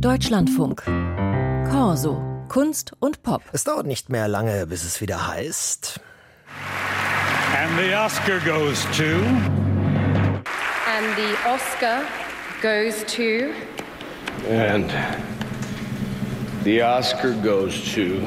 Deutschlandfunk. Corso. Kunst und Pop. Es dauert nicht mehr lange, bis es wieder heißt. And the Oscar goes to. And the Oscar goes to. And the Oscar goes to.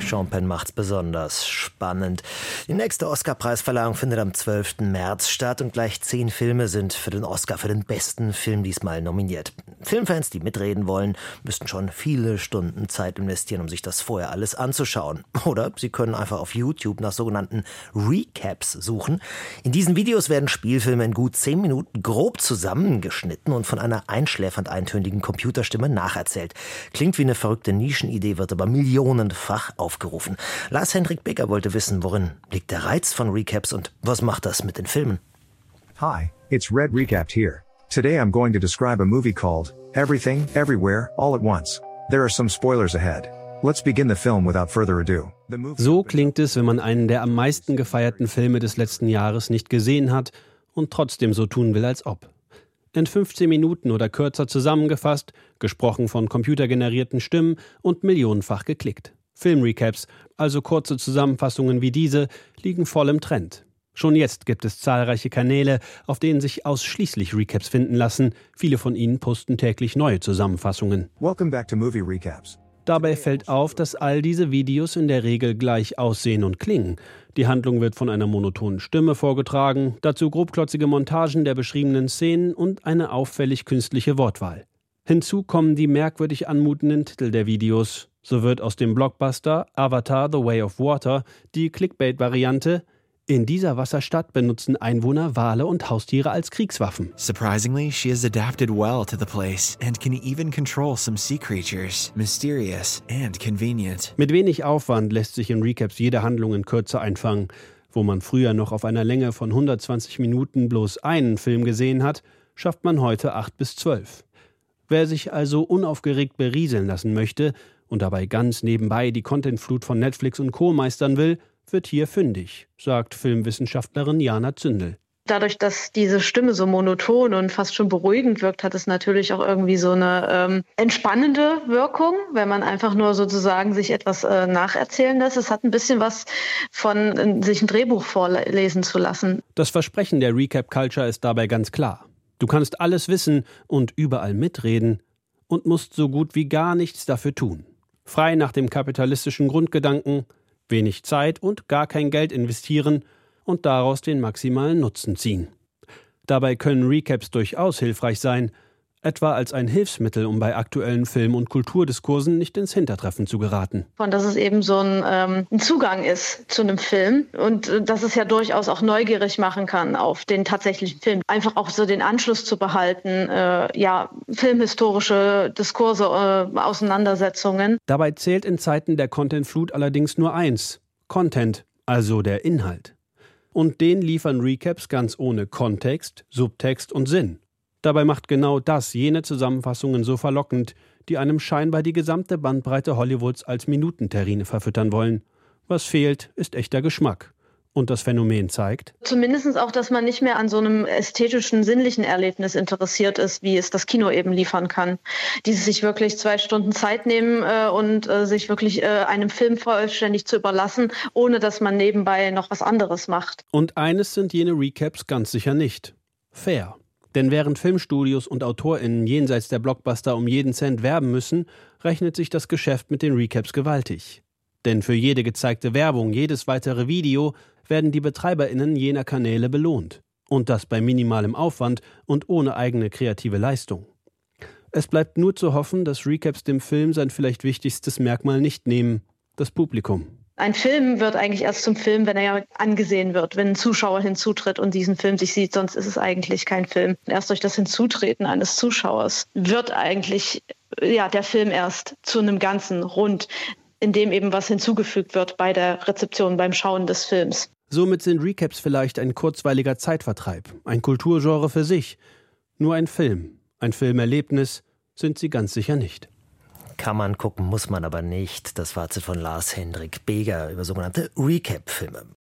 Sean Penn macht's besonders spannend. Die nächste Oscar-Preisverleihung findet am 12. März statt und gleich zehn Filme sind für den Oscar für den besten Film diesmal nominiert. Filmfans, die mitreden wollen, müssten schon viele Stunden Zeit investieren, um sich das vorher alles anzuschauen. Oder sie können einfach auf YouTube nach sogenannten Recaps suchen. In diesen Videos werden Spielfilme in gut zehn Minuten grob zusammengeschnitten und von einer einschläfernd eintönigen Computerstimme nacherzählt. Klingt wie eine verrückte Nischenidee, wird aber millionenfach aufgerufen. Lars Hendrik Becker wollte wissen, worin liegt der Reiz von Recaps und was macht das mit den Filmen? Hi, it's Red Recapped here. Today I'm going to describe a movie called Everything, Everywhere, All at Once. There are some spoilers ahead. Let's begin the film without further ado. So klingt es, wenn man einen der am meisten gefeierten Filme des letzten Jahres nicht gesehen hat und trotzdem so tun will, als ob. In 15 Minuten oder kürzer zusammengefasst, gesprochen von computergenerierten Stimmen und millionenfach geklickt. Filmrecaps, also kurze Zusammenfassungen wie diese, liegen voll im Trend. Schon jetzt gibt es zahlreiche Kanäle, auf denen sich ausschließlich Recaps finden lassen. Viele von ihnen posten täglich neue Zusammenfassungen. Welcome back to Movie Recaps. Dabei fällt auf, dass all diese Videos in der Regel gleich aussehen und klingen. Die Handlung wird von einer monotonen Stimme vorgetragen, dazu grobklotzige Montagen der beschriebenen Szenen und eine auffällig künstliche Wortwahl. Hinzu kommen die merkwürdig anmutenden Titel der Videos. So wird aus dem Blockbuster Avatar The Way of Water die Clickbait-Variante in dieser Wasserstadt benutzen Einwohner Wale und Haustiere als Kriegswaffen. Surprisingly, she has adapted well to the place and can even control some sea creatures, mysterious and convenient. Mit wenig Aufwand lässt sich in Recaps jede Handlung in Kürze einfangen. Wo man früher noch auf einer Länge von 120 Minuten bloß einen Film gesehen hat, schafft man heute 8 bis 12. Wer sich also unaufgeregt berieseln lassen möchte und dabei ganz nebenbei die Contentflut von Netflix und Co. meistern will, wird hier fündig, sagt Filmwissenschaftlerin Jana Zündel. Dadurch, dass diese Stimme so monoton und fast schon beruhigend wirkt, hat es natürlich auch irgendwie so eine ähm, entspannende Wirkung, wenn man einfach nur sozusagen sich etwas äh, nacherzählen lässt. Es hat ein bisschen was von äh, sich ein Drehbuch vorlesen zu lassen. Das Versprechen der Recap Culture ist dabei ganz klar. Du kannst alles wissen und überall mitreden und musst so gut wie gar nichts dafür tun. Frei nach dem kapitalistischen Grundgedanken, wenig Zeit und gar kein Geld investieren und daraus den maximalen Nutzen ziehen. Dabei können Recaps durchaus hilfreich sein, etwa als ein Hilfsmittel, um bei aktuellen Film- und Kulturdiskursen nicht ins Hintertreffen zu geraten. Und dass es eben so ein, ähm, ein Zugang ist zu einem Film und äh, dass es ja durchaus auch neugierig machen kann auf den tatsächlichen Film. Einfach auch so den Anschluss zu behalten, äh, ja, filmhistorische Diskurse, äh, Auseinandersetzungen. Dabei zählt in Zeiten der Contentflut allerdings nur eins: Content, also der Inhalt. Und den liefern Recaps ganz ohne Kontext, Subtext und Sinn. Dabei macht genau das jene Zusammenfassungen so verlockend, die einem scheinbar die gesamte Bandbreite Hollywoods als Minutenterrine verfüttern wollen. Was fehlt, ist echter Geschmack. Und das Phänomen zeigt? Zumindest auch, dass man nicht mehr an so einem ästhetischen, sinnlichen Erlebnis interessiert ist, wie es das Kino eben liefern kann. Dieses sich wirklich zwei Stunden Zeit nehmen äh, und äh, sich wirklich äh, einem Film vollständig zu überlassen, ohne dass man nebenbei noch was anderes macht. Und eines sind jene Recaps ganz sicher nicht. Fair. Denn während Filmstudios und AutorInnen jenseits der Blockbuster um jeden Cent werben müssen, rechnet sich das Geschäft mit den Recaps gewaltig. Denn für jede gezeigte Werbung, jedes weitere Video werden die BetreiberInnen jener Kanäle belohnt. Und das bei minimalem Aufwand und ohne eigene kreative Leistung. Es bleibt nur zu hoffen, dass Recaps dem Film sein vielleicht wichtigstes Merkmal nicht nehmen: das Publikum. Ein Film wird eigentlich erst zum Film, wenn er angesehen wird, wenn ein Zuschauer hinzutritt und diesen Film sich sieht, sonst ist es eigentlich kein Film. Erst durch das Hinzutreten eines Zuschauers wird eigentlich ja, der Film erst zu einem ganzen Rund, in dem eben was hinzugefügt wird bei der Rezeption, beim Schauen des Films. Somit sind Recaps vielleicht ein kurzweiliger Zeitvertreib, ein Kulturgenre für sich. Nur ein Film, ein Filmerlebnis sind sie ganz sicher nicht. Kann man gucken, muss man aber nicht. Das Fazit von Lars Hendrik Beger über sogenannte Recap-Filme.